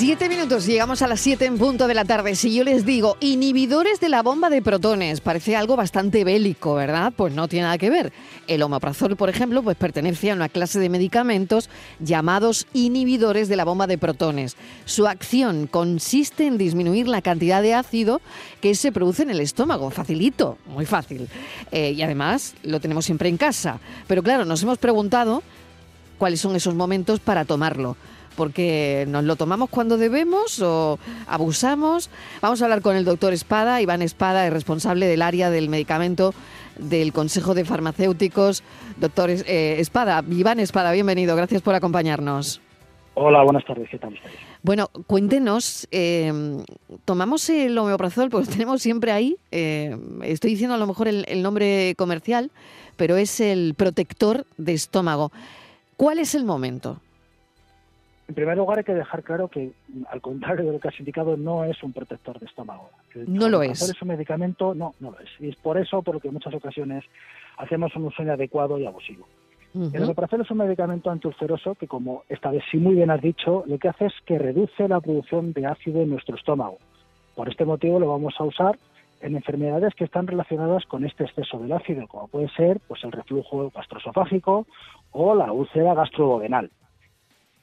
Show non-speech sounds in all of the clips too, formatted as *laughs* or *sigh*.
Siete minutos, llegamos a las siete en punto de la tarde. Si yo les digo inhibidores de la bomba de protones, parece algo bastante bélico, ¿verdad? Pues no tiene nada que ver. El omeprazol, por ejemplo, pues pertenece a una clase de medicamentos llamados inhibidores de la bomba de protones. Su acción consiste en disminuir la cantidad de ácido que se produce en el estómago. Facilito, muy fácil. Eh, y además lo tenemos siempre en casa. Pero claro, nos hemos preguntado cuáles son esos momentos para tomarlo porque nos lo tomamos cuando debemos o abusamos. Vamos a hablar con el doctor Espada, Iván Espada, es responsable del área del medicamento del Consejo de Farmacéuticos. Doctor eh, Espada, Iván Espada, bienvenido, gracias por acompañarnos. Hola, buenas tardes, ¿qué tal estáis? Bueno, cuéntenos, eh, tomamos el homeoprazol, pues tenemos siempre ahí, eh, estoy diciendo a lo mejor el nombre comercial, pero es el protector de estómago. ¿Cuál es el momento? En primer lugar, hay que dejar claro que, al contrario de lo que has indicado, no es un protector de estómago. no lo es. Es un medicamento, no, no lo es. Y es por eso por lo que en muchas ocasiones hacemos un uso inadecuado y abusivo. El omeprazol es un medicamento antiulceroso que, como esta vez sí muy bien has dicho, lo que hace es que reduce la producción de ácido en nuestro estómago. Por este motivo lo vamos a usar en enfermedades que están relacionadas con este exceso del ácido, como puede ser pues el reflujo gastroesofágico o la úlcera gastroduodenal.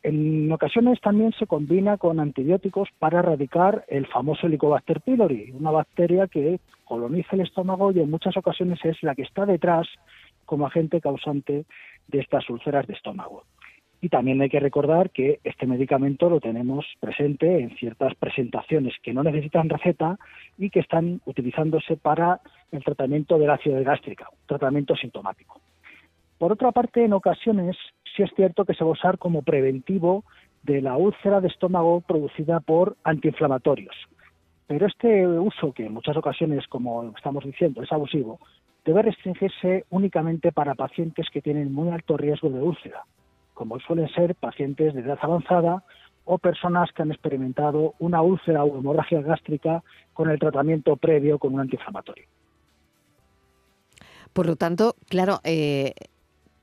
En ocasiones también se combina con antibióticos para erradicar el famoso Helicobacter pylori, una bacteria que coloniza el estómago y en muchas ocasiones es la que está detrás como agente causante de estas úlceras de estómago. Y también hay que recordar que este medicamento lo tenemos presente en ciertas presentaciones que no necesitan receta y que están utilizándose para el tratamiento de la acidez gástrica, un tratamiento sintomático. Por otra parte, en ocasiones sí es cierto que se va a usar como preventivo de la úlcera de estómago producida por antiinflamatorios. Pero este uso, que en muchas ocasiones, como estamos diciendo, es abusivo, debe restringirse únicamente para pacientes que tienen muy alto riesgo de úlcera, como suelen ser pacientes de edad avanzada o personas que han experimentado una úlcera o hemorragia gástrica con el tratamiento previo con un antiinflamatorio. Por lo tanto, claro, eh,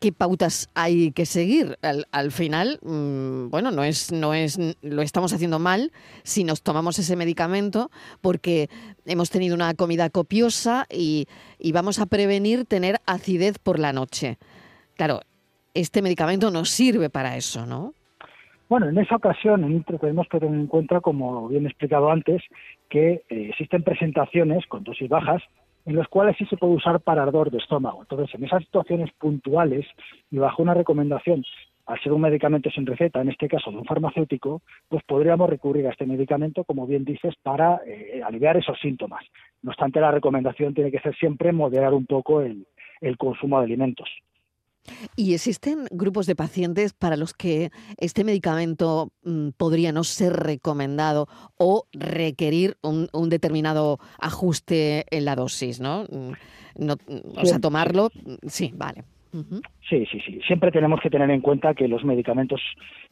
qué pautas hay que seguir. Al, final, mm, bueno, no es, no es, lo estamos haciendo mal si nos tomamos ese medicamento porque hemos tenido una comida copiosa y, vamos a prevenir tener acidez por la noche. Claro, este medicamento nos sirve para eso, ¿no? Bueno, en esa ocasión tenemos que tener en cuenta, como bien explicado antes, que eh, existen presentaciones con dosis bajas en los cuales sí se puede usar para ardor de estómago. Entonces, en esas situaciones puntuales y bajo una recomendación, al ser un medicamento sin receta, en este caso de un farmacéutico, pues podríamos recurrir a este medicamento, como bien dices, para eh, aliviar esos síntomas. No obstante, la recomendación tiene que ser siempre moderar un poco el consumo de alimentos. ¿Y existen grupos de pacientes para los que este medicamento mm, podría no ser recomendado o requerir un, determinado ajuste en la dosis, ¿no? Mm, no mm, o sea, tomarlo, sí, vale. Sí, sí, sí. Siempre tenemos que tener en cuenta que los medicamentos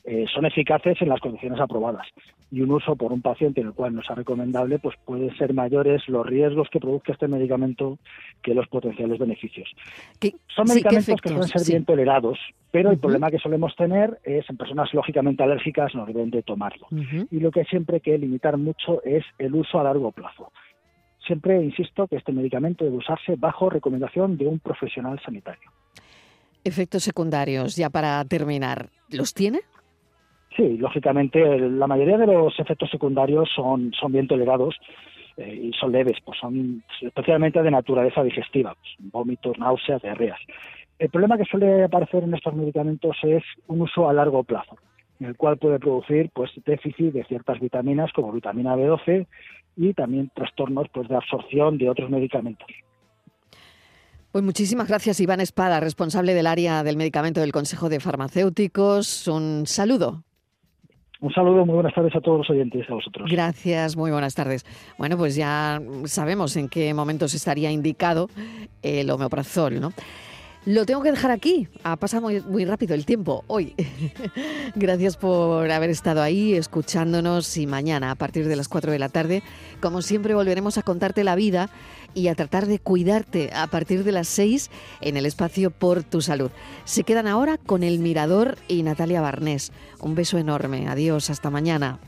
eh, son eficaces en las condiciones aprobadas y un uso por un paciente en el cual no sea recomendable, pues puede ser mayores los riesgos que produzca este medicamento que los potenciales beneficios. son medicamentos que suelen ser bien tolerados, pero el problema que solemos tener es en personas lógicamente alérgicas no deben de tomarlo. Y lo que siempre hay que limitar mucho es el uso a largo plazo. Siempre insisto que este medicamento debe usarse bajo recomendación de un profesional sanitario. Efectos secundarios, ya para terminar, ¿los tiene? Sí, lógicamente la mayoría de los efectos secundarios son, son bien tolerados eh, y son leves, pues son especialmente de naturaleza digestiva, pues, vómitos, náuseas, diarreas. El problema que suele aparecer en estos medicamentos es un uso a largo plazo, en el cual puede producir pues déficit de ciertas vitaminas como vitamina B12 y también trastornos pues de absorción de otros medicamentos. Pues muchísimas gracias, Iván Espada, responsable del área del medicamento del Consejo de Farmacéuticos. Un saludo. Un saludo, muy buenas tardes a todos los oyentes, a vosotros. Gracias, muy buenas tardes. Bueno, pues ya sabemos en qué momentos estaría indicado el homeoprazol, ¿no? Lo tengo que dejar aquí. Ha pasado muy, rápido el tiempo hoy. *laughs* Gracias por haber estado ahí escuchándonos y mañana a partir de las 4 de la tarde, como siempre, volveremos a contarte la vida y a tratar de cuidarte a partir de las 6 en el espacio Por tu Salud. Se quedan ahora con El Mirador y Natalia Barnés. Un beso enorme. Adiós. Hasta mañana.